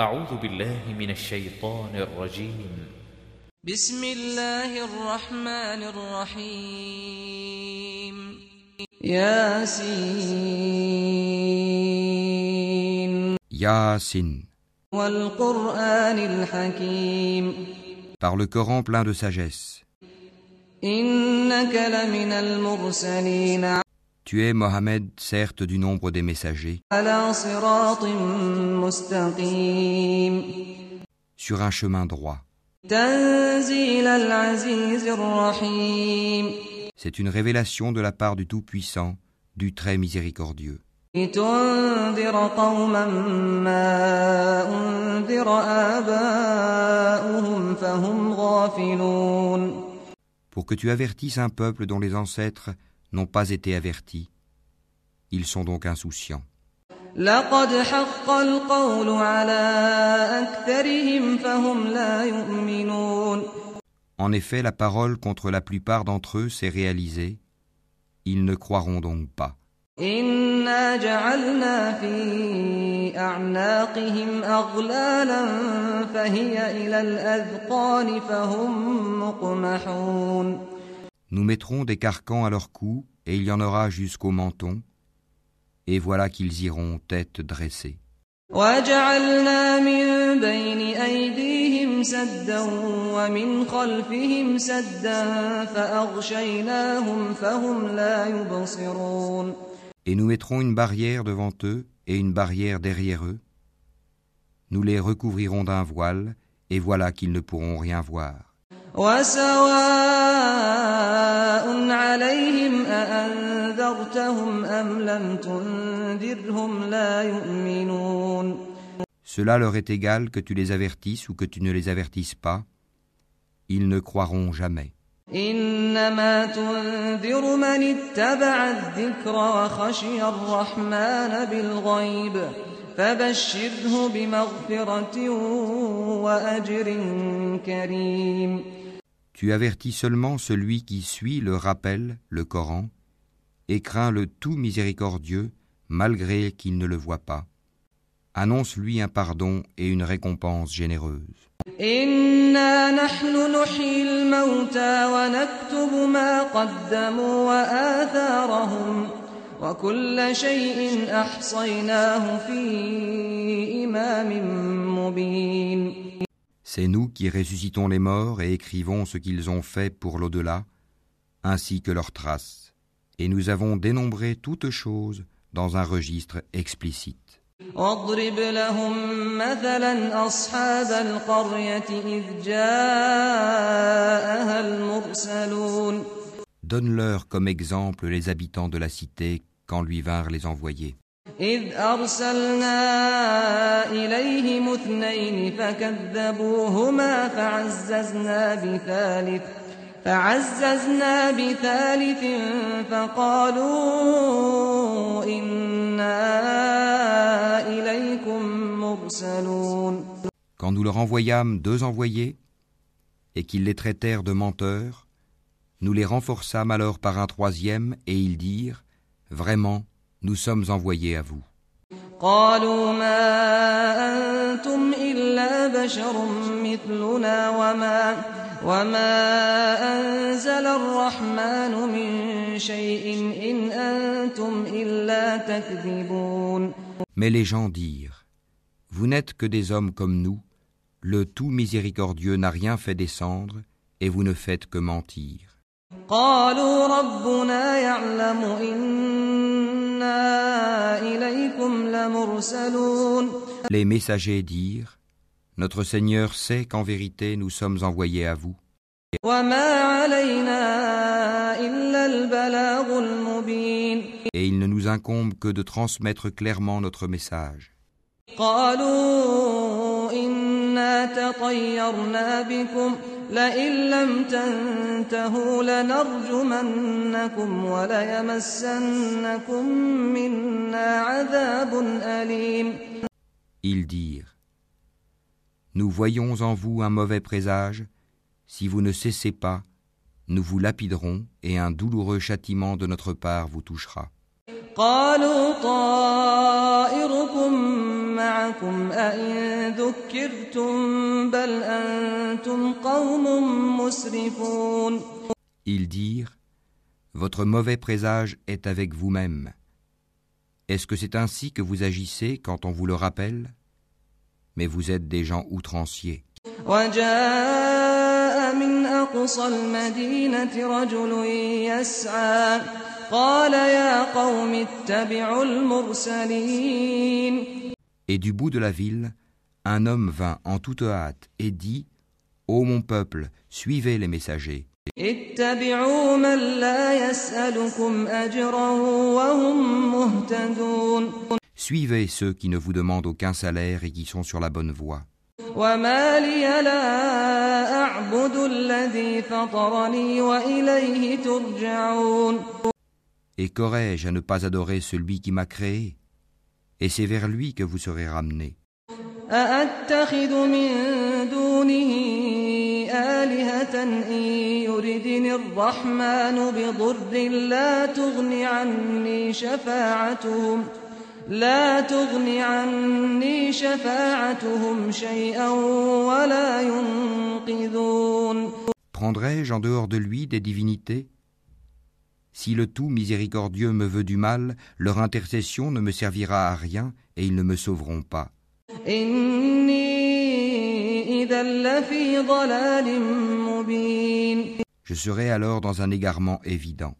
أعوذ بالله من الشيطان الرجيم. بسم الله الرحمن الرحيم. ياسين. Yasin, والقرآن الحكيم. Par le Coran plein de sagesse. إنك لمن المرسلين. Tu es Mohammed, certes, du nombre des messagers, sur un chemin droit. C'est une révélation de la part du Tout-Puissant, du Très Miséricordieux. Pour que tu avertisses un peuple dont les ancêtres n'ont pas été avertis. Ils sont donc insouciants. لقد حق القول على أكثرهم فهم لا يؤمنون En effet, la parole contre la plupart d'entre eux s'est réalisée. Ils ne croiront donc pas. إنا جعلنا في أعناقهم أغلالا فهي إلى الأذقان فهم مقمحون Nous mettrons des carcans à leur cou, et il y en aura jusqu'au menton, et voilà qu'ils iront tête dressée. وجعلنا من بين أيديهم سدا ومن خلفهم سدا فأغشيناهم فهم لا يبصرون Et nous mettrons une barrière devant eux et une barrière derrière eux. Nous les recouvrirons d'un voile, et voilà qu'ils ne pourront rien voir. وسواء عليهم أأنذرتهم أم لم تنذرهم لا يؤمنون Cela leur est égal que tu les avertisses ou que tu ne les avertisses pas. Ils ne croiront jamais. إنما تنذر من اتبع الذكر وخشي الرحمن بالغيب فبشره بمغفرة وأجر كريم Tu avertis seulement celui qui suit le rappel, le Coran, et craint le tout miséricordieux, malgré qu'il ne le voit pas. Annonce-lui un pardon et une récompense généreuse. C'est nous qui ressuscitons les morts et écrivons ce qu'ils ont fait pour l'au-delà, ainsi que leurs traces, et nous avons dénombré toutes choses dans un registre explicite. Donne-leur comme exemple les habitants de la cité quand lui vinrent les envoyés. إذ أرسلنا إليهم اثنين فكذبوهما فعززنا بثالث فعززنا بثالث فقالوا إنا إليكم مرسلون Quand nous leur envoyâmes deux envoyés, et qu'ils les traitèrent de menteurs, nous les renforçâmes alors par un troisième, et ils dirent, Vraiment, nous sommes envoyés à vous. قالوا ما أنتم إلا بشر مثلنا وما وما أنزل الرحمن من شيء إن أنتم إلا تكذبون Mais les gens dirent, Vous n'êtes que des hommes comme nous, le tout miséricordieux n'a rien fait descendre, et vous ne faites que mentir. قالوا ربنا يعلم إنا إليكم لمرسلون Les messagers dirent Notre Seigneur sait qu'en vérité nous sommes envoyés à vous. Et il ne nous incombe que de transmettre clairement notre message. قالوا إنا تطيرنا بكم لئن لم تنتهوا لنرجمنكم وليمسنكم منا عذاب أليم Ils dirent, Nous voyons en vous un mauvais présage, si vous ne cessez pas, nous vous lapiderons et un douloureux châtiment de notre part vous touchera. قالوا طائركم معكم أئن ذكرتم بل أنتم قوم مسرفون Ils dirent Votre mauvais présage est avec vous-même. Est-ce que c'est ainsi que vous agissez quand on vous le rappelle Mais vous êtes des gens outranciers. وجاء من أقصى المدينة رجل يسعى قال يا قوم اتبعوا المرسلين Et du bout de la ville, un homme vint en toute hâte et dit Ô mon peuple, suivez les messagers. Suivez ceux qui ne vous demandent aucun salaire et qui sont sur la bonne voie. Et qu'aurais-je à ne pas adorer celui qui m'a créé? Et c'est vers lui que vous serez ramenés. أأتخذ من دونه آلهة إن يردني الرحمن بضر لا تغن عني شفاعتهم لا تغن عني شفاعتهم شيئا ولا ينقذون Prendrai-je en dehors de lui des divinités si le tout miséricordieux me veut du mal, leur intercession ne me servira à rien et ils ne me sauveront pas. Je serai alors dans un égarement évident.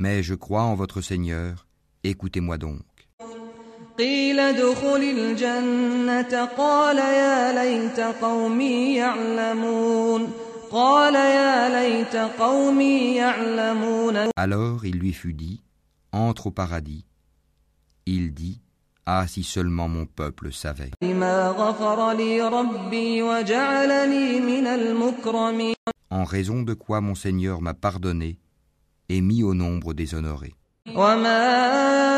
Mais je crois en votre Seigneur, écoutez-moi donc. قيل ادخل الجنة قال يا ليت قومي يعلمون قال يا ليت قومي يعلمون Alors il lui fut dit, entre au paradis. Il dit, ah si seulement mon peuple savait. بما غفر لي ربي وجعلني من المكرمين En raison de quoi mon Seigneur m'a pardonné et mis au nombre des honorés. وما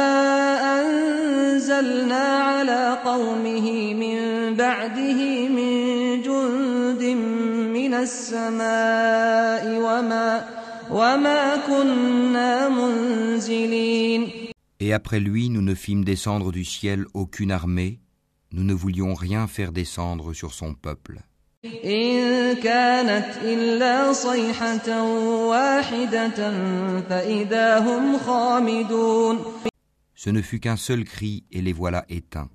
أنزلنا على قومه من بعده من جند من السماء وما وما كنا منزلين Et après lui, nous ne fîmes descendre du ciel aucune armée, nous ne voulions rien faire descendre sur son peuple. إن كانت إلا صيحة واحدة فإذا هم خامدون Ce ne fut qu'un seul cri et les voilà éteints.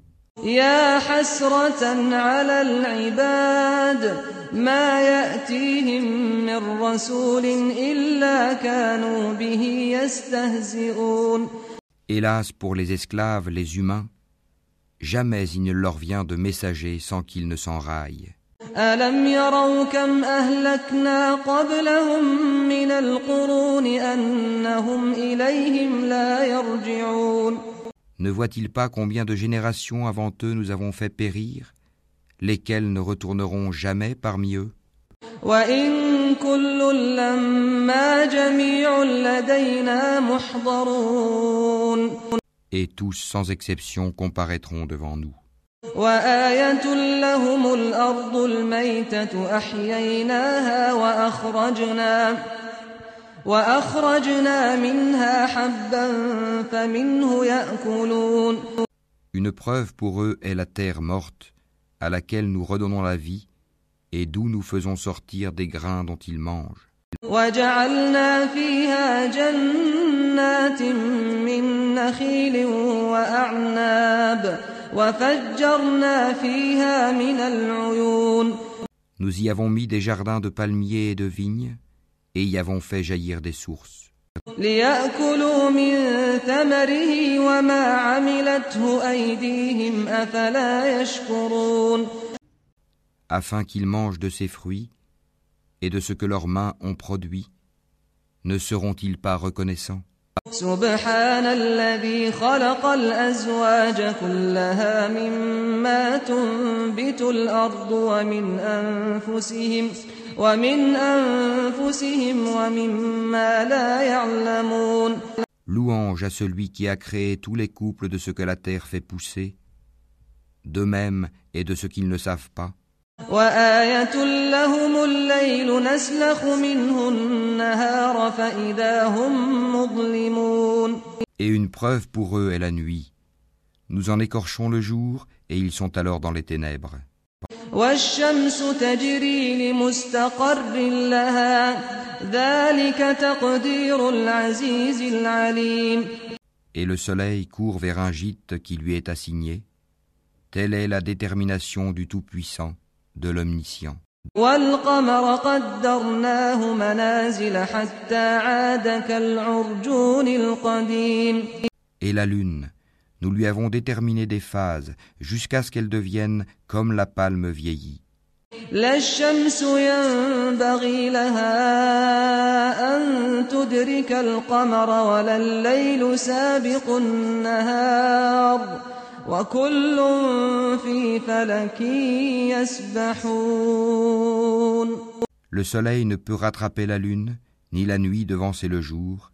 يا حسرة على العباد ما يأتيهم من رسول إلا كانوا به يستهزئون Hélas pour les esclaves, les humains, jamais il ne leur vient de messager sans qu'ils ne s'enraillent. ألم يروا كم أهلكنا قبلهم من القرون أنهم إليهم لا يرجعون Ne voient-ils pas combien de générations avant eux nous avons fait périr, lesquelles ne retourneront jamais parmi eux وإن كل لما جميع لدينا محضرون Et tous sans exception comparaîtront devant nous. وآية لهم الأرض الميتة أحييناها وأخرجنا وأخرجنا منها حبا فمنه يأكلون Une preuve pour eux est la terre morte, à laquelle nous redonnons la vie, et d'où nous faisons sortir des grains dont ils mangent. وجعلنا فيها جنات من نخيل وأعناب Nous y avons mis des jardins de palmiers et de vignes, et y avons fait jaillir des sources. Afin qu'ils mangent de ses fruits et de ce que leurs mains ont produit, ne seront-ils pas reconnaissants? سبحان الذي خلق الأزواج كلها مما تنبت الأرض ومن أنفسهم ومن أنفسهم ومما لا يعلمون Louange à celui qui a créé tous les couples de ce que la terre fait pousser, d'eux-mêmes et de ce qu'ils ne savent pas, وآية لهم الليل نسلخ منه النهار فإذا هم مظلمون Et une preuve pour eux est la nuit. Nous en écorchons le jour, et ils sont alors dans les ténèbres. والشمس تجري لمستقر لها ذلك تقدير العزيز العليم Et le soleil court vers un gîte qui lui est assigné. Telle est la détermination du Tout-Puissant, de l'Omniscient. والقمر قدرناه منازل حتى عاد كالعرجون القديم Et la lune, nous lui avons déterminé des phases jusqu'à ce qu'elle devienne comme la palme vieillie. لا الشمس ينبغي لها أن تدرك القمر ولا الليل سابق النهار وكل في فلك يسبحون Le soleil ne peut rattraper la lune, ni la nuit devancer le jour,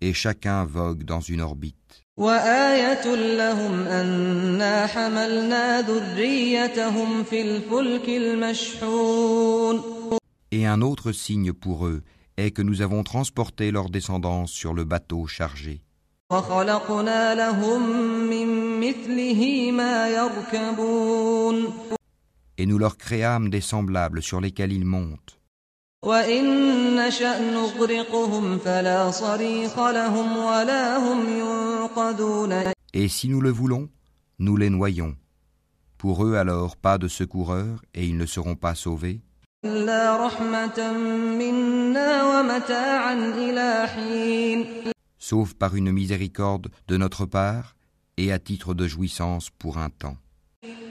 et chacun vogue dans une orbite. وآية لهم أنا حملنا ذريتهم في الفلك المشحون Et un autre signe pour eux est que nous avons transporté leur descendance sur le bateau chargé. وخلقنا لهم من مثله ما يركبون Et nous leur créâmes des semblables sur lesquels ils montent. وإن نشأ نغرقهم فلا صريخ لهم ولا هم ينقذون Et si nous le voulons, nous les noyons. Pour eux alors pas de secoureurs, et ils ne seront pas sauvés, إلا رحمة منا ومتاعا إلى حين sauf par une miséricorde de notre part, et à titre de jouissance pour un temps.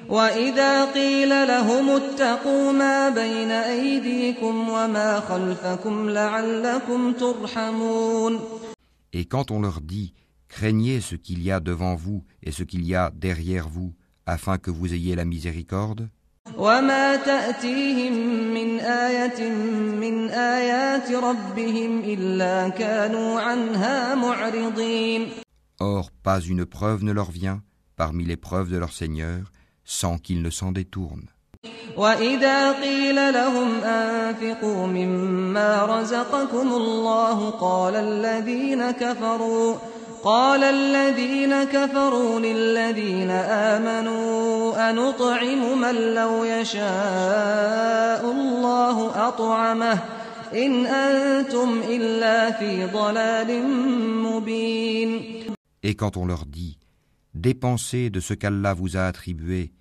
وإذا قيل لهم اتقوا ما بين أيديكم وما خلفكم لعلكم ترحمون Et quand on leur dit Craignez ce qu'il y a devant vous et ce qu'il y a derrière vous, afin que vous ayez la miséricorde, وما تأتيهم من آية من آيات ربهم إلا كانوا عنها معرضين or pas une preuve ne leur vient parmi les preuves de leur Seigneur, sans qu'ils ne s'en détournent. وإذا قيل لهم أنفقوا مما رزقكم الله قال الذين كفروا قال الذين كفروا للذين آمنوا أنطعم من لو يشاء الله أطعمه إن أنتم إلا في ضلال مبين Et quand on leur dit Dépensez de ce qu'Allah vous a attribué,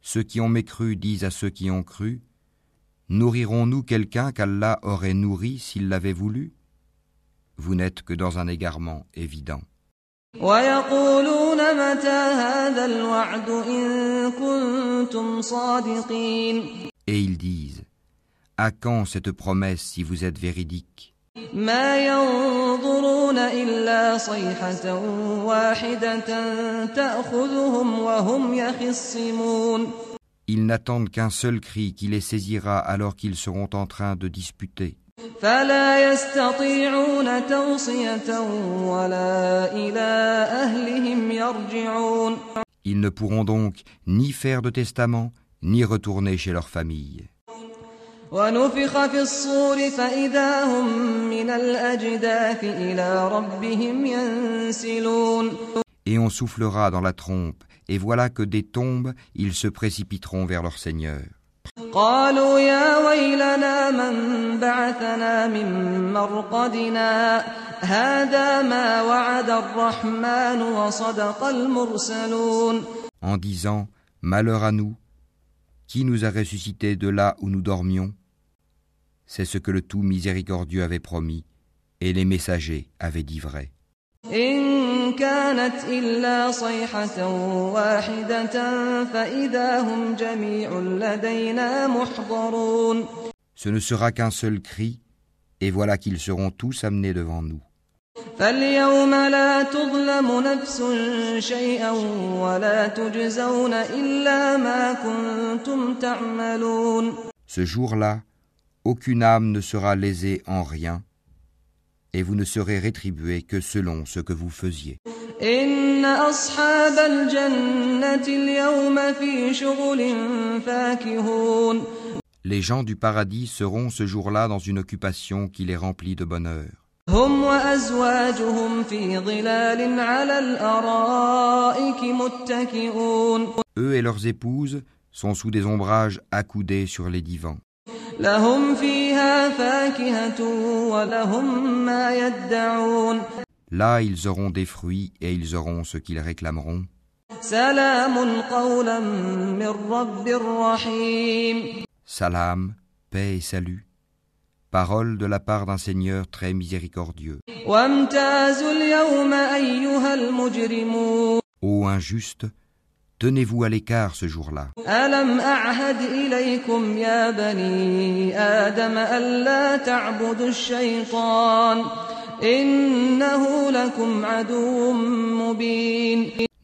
ceux qui ont mécru disent à ceux qui ont cru Nourrirons-nous quelqu'un qu'Allah aurait nourri s'il l'avait voulu Vous n'êtes que dans un égarement évident. ويقولون متى هذا الوعد إن كنتم صادقين Et ils disent À quand cette promesse si vous êtes véridique ما ينظرون إلا صيحة واحدة تأخذهم وهم يخصمون Ils n'attendent qu'un seul cri qui les saisira alors qu'ils seront en train de disputer. فلا يستطيعون توصية ولا إلى أهلهم يرجعون Ils ne pourront donc ni faire de testament, ni retourner chez leur famille. ونفخ في الصور فإذا هم من الأجداث إلى ربهم ينسلون Et on soufflera dans la trompe, et voilà que des tombes, ils se précipiteront vers leur Seigneur. قالوا يا ويلنا من بعثنا من مرقدنا هذا ما وعد الرحمن وصدق المرسلون en disant Malheur à nous, qui nous a ressuscités de là où nous dormions C'est ce que le tout miséricordieux avait promis, et les messagers avaient dit vrai. إن كانت إلا صيحة واحدة فإذا هم جميع لدينا محضرون Ce ne sera qu'un seul cri, et voilà qu'ils seront tous amenés devant nous. فاليوم لا تظلم نفس شيئا ولا تجزون إلا ما كنتم تعملون Ce jour-là, aucune âme ne sera lésée en rien, et vous ne serez rétribués que selon ce que vous faisiez. إن أصحاب الجنة اليوم في شغل فاكهون Les gens du paradis seront ce jour-là dans une occupation qui les remplit de bonheur. Eux et leurs épouses sont sous des ombrages accoudés sur les divans. Là, ils auront des fruits et ils auront ce qu'ils réclameront. Salam, paix et salut. Parole de la part d'un Seigneur très miséricordieux. Ô injuste, tenez-vous à l'écart ce jour-là.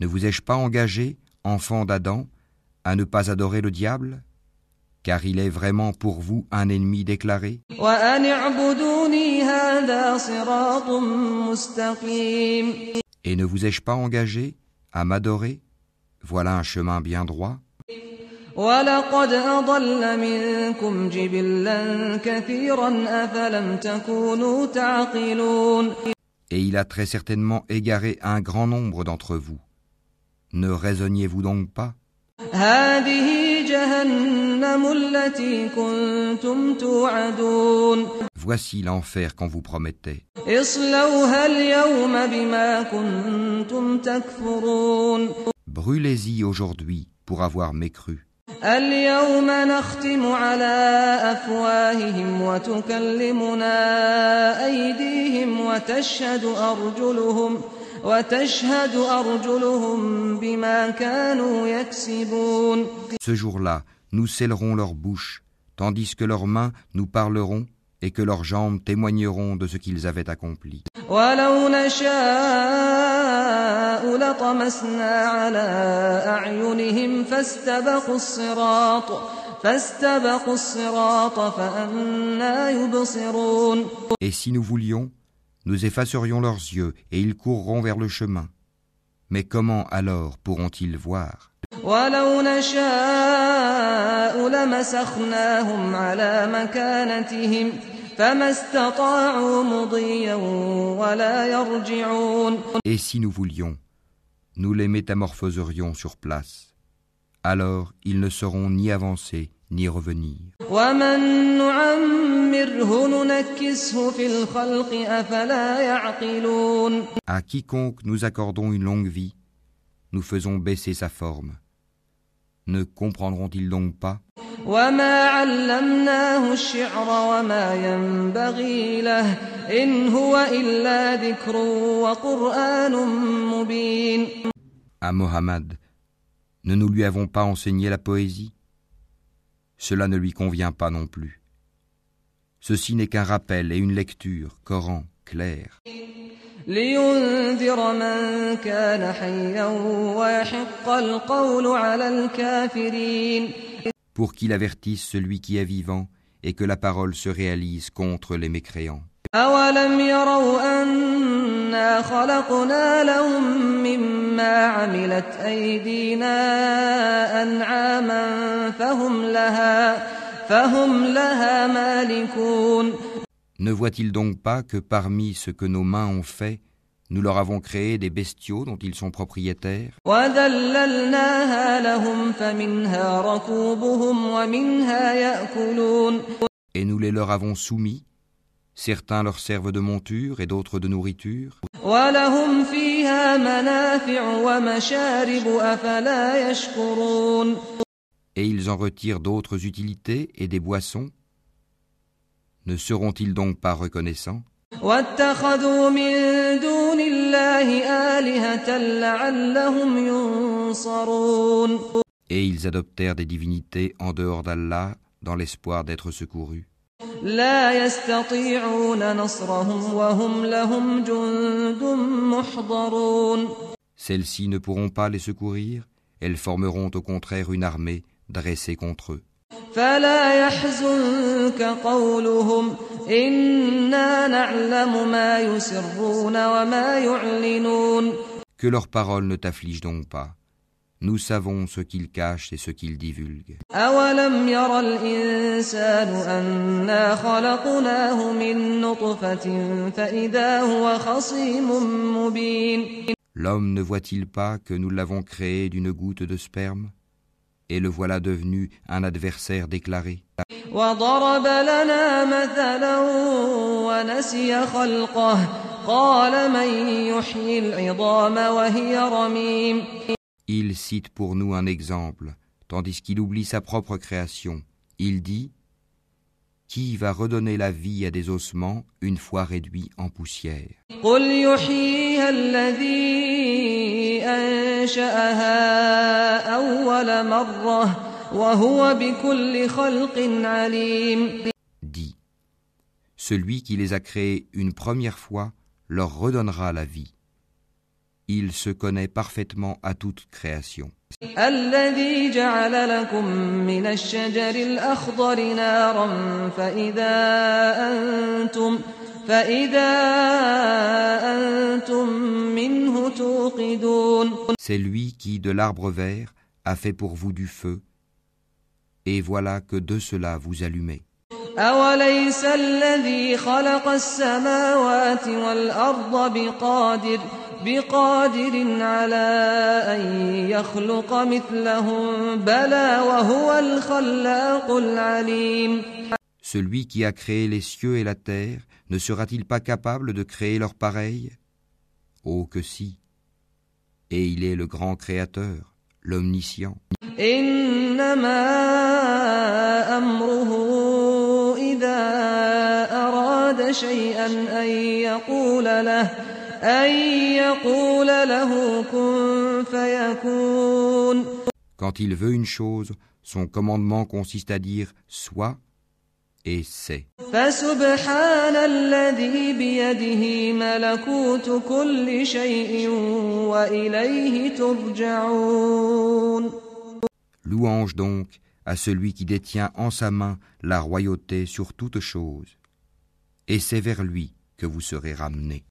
Ne vous ai-je pas engagé, enfant d'Adam, à ne pas adorer le diable? car il est vraiment pour vous un ennemi déclaré. Et ne vous ai-je pas engagé à m'adorer? Voilà un chemin bien droit. Et il a très certainement égaré un grand nombre d'entre vous. Ne raisonniez-vous donc pas? هذه جهنم التي كنتم توعدون Voici l'enfer qu'on vous promettait. اصلوها اليوم بما كنتم تكفرون Brûlez-y aujourd'hui pour avoir mécru. اليوم نختم على أفواههم وتكلمنا أيديهم وتشهد أرجلهم وتشهد أرجلهم بما كانوا يكسبون Ce jour-là, nous scellerons leur bouche, tandis que leurs mains nous parleront et que leurs jambes témoigneront de ce qu'ils avaient accompli. Et si nous voulions, nous effacerions leurs yeux et ils courront vers le chemin. Mais comment alors pourront-ils voir? ولو نشاء لمسخناهم على مكانتهم فما استطاعوا مضيا ولا يرجعون Et si nous voulions, nous les métamorphoserions sur place. Alors ils ne sauront ni avancer ni revenir. ومن نعمره ننكسه في الخلق أفلا يعقلون À quiconque nous accordons une longue vie, nous faisons baisser sa forme. Ne comprendront-ils donc pas وما علمناه الشعر وما ينبغي له إن هو إلا ذكر وقرآن مبين À Mohammed, ne nous lui avons pas enseigné la poésie Cela ne lui convient pas non plus. Ceci n'est qu'un rappel et une lecture, Coran, clair, لينذر من كان حيا ويحق القول على الكافرين pour qu'il avertisse celui qui est vivant et que la parole se réalise contre les mécréants. أولم يروا أنا خلقنا لهم مما عملت أيدينا أنعاما فهم لها فهم لها مالكون Ne voient-ils donc pas que parmi ce que nos mains ont fait, nous leur avons créé des bestiaux dont ils sont propriétaires? Et nous les leur avons soumis. Certains leur servent de monture et d'autres de nourriture. Et ils en retirent d'autres utilités et des boissons ne seront-ils donc pas reconnaissants? Et ils adoptèrent des divinités en dehors d'Allah dans l'espoir d'être secourus. Celles-ci ne pourront pas les secourir, elles formeront au contraire une armée dressée contre eux. فلا يحزنك قولهم إنا نعلم ما يسرون وما يعلنون Que leurs paroles ne t'affligent donc pas. Nous savons ce qu'ils cachent et ce qu'ils divulguent. أولم ير الإنسان أنا خلقناه من نطفة فإذا هو خصيم مبين L'homme ne voit-il pas que nous l'avons créé d'une goutte de sperme Et le voilà devenu un adversaire déclaré. وضرب لنا مثلا ونسي خلقه قال من يحيي العظام وهي رميم Il cite pour nous un exemple, tandis qu'il oublie sa propre création. Il dit Qui va redonner la vie à des ossements une fois réduits en poussière قل يحييها الذي أنشأها أول مرة وهو بكل خلق عليم Dit Celui qui les a créés une première fois leur redonnera la vie. Il se connaît parfaitement à toute création. الذي جعل لكم من الشجر الأخضر نارا فإذا أنتم فإذا أنتم منه توقدون C'est lui qui, de l'arbre vert, a fait pour vous du feu. Et voilà que de cela vous allumez. أوليس الذي خلق السماوات والأرض بقادر بقادر على أن يخلق مثلهم بلى وهو الخلاق العليم Celui qui a créé les cieux et la terre ne sera-t-il pas capable de créer leur pareil? Oh que si! Et il est le grand créateur, l'omniscient. Quand il veut une chose, son commandement consiste à dire soit et c'est. Louange donc à celui qui détient en sa main la royauté sur toute chose, et c'est vers lui que vous serez ramenés.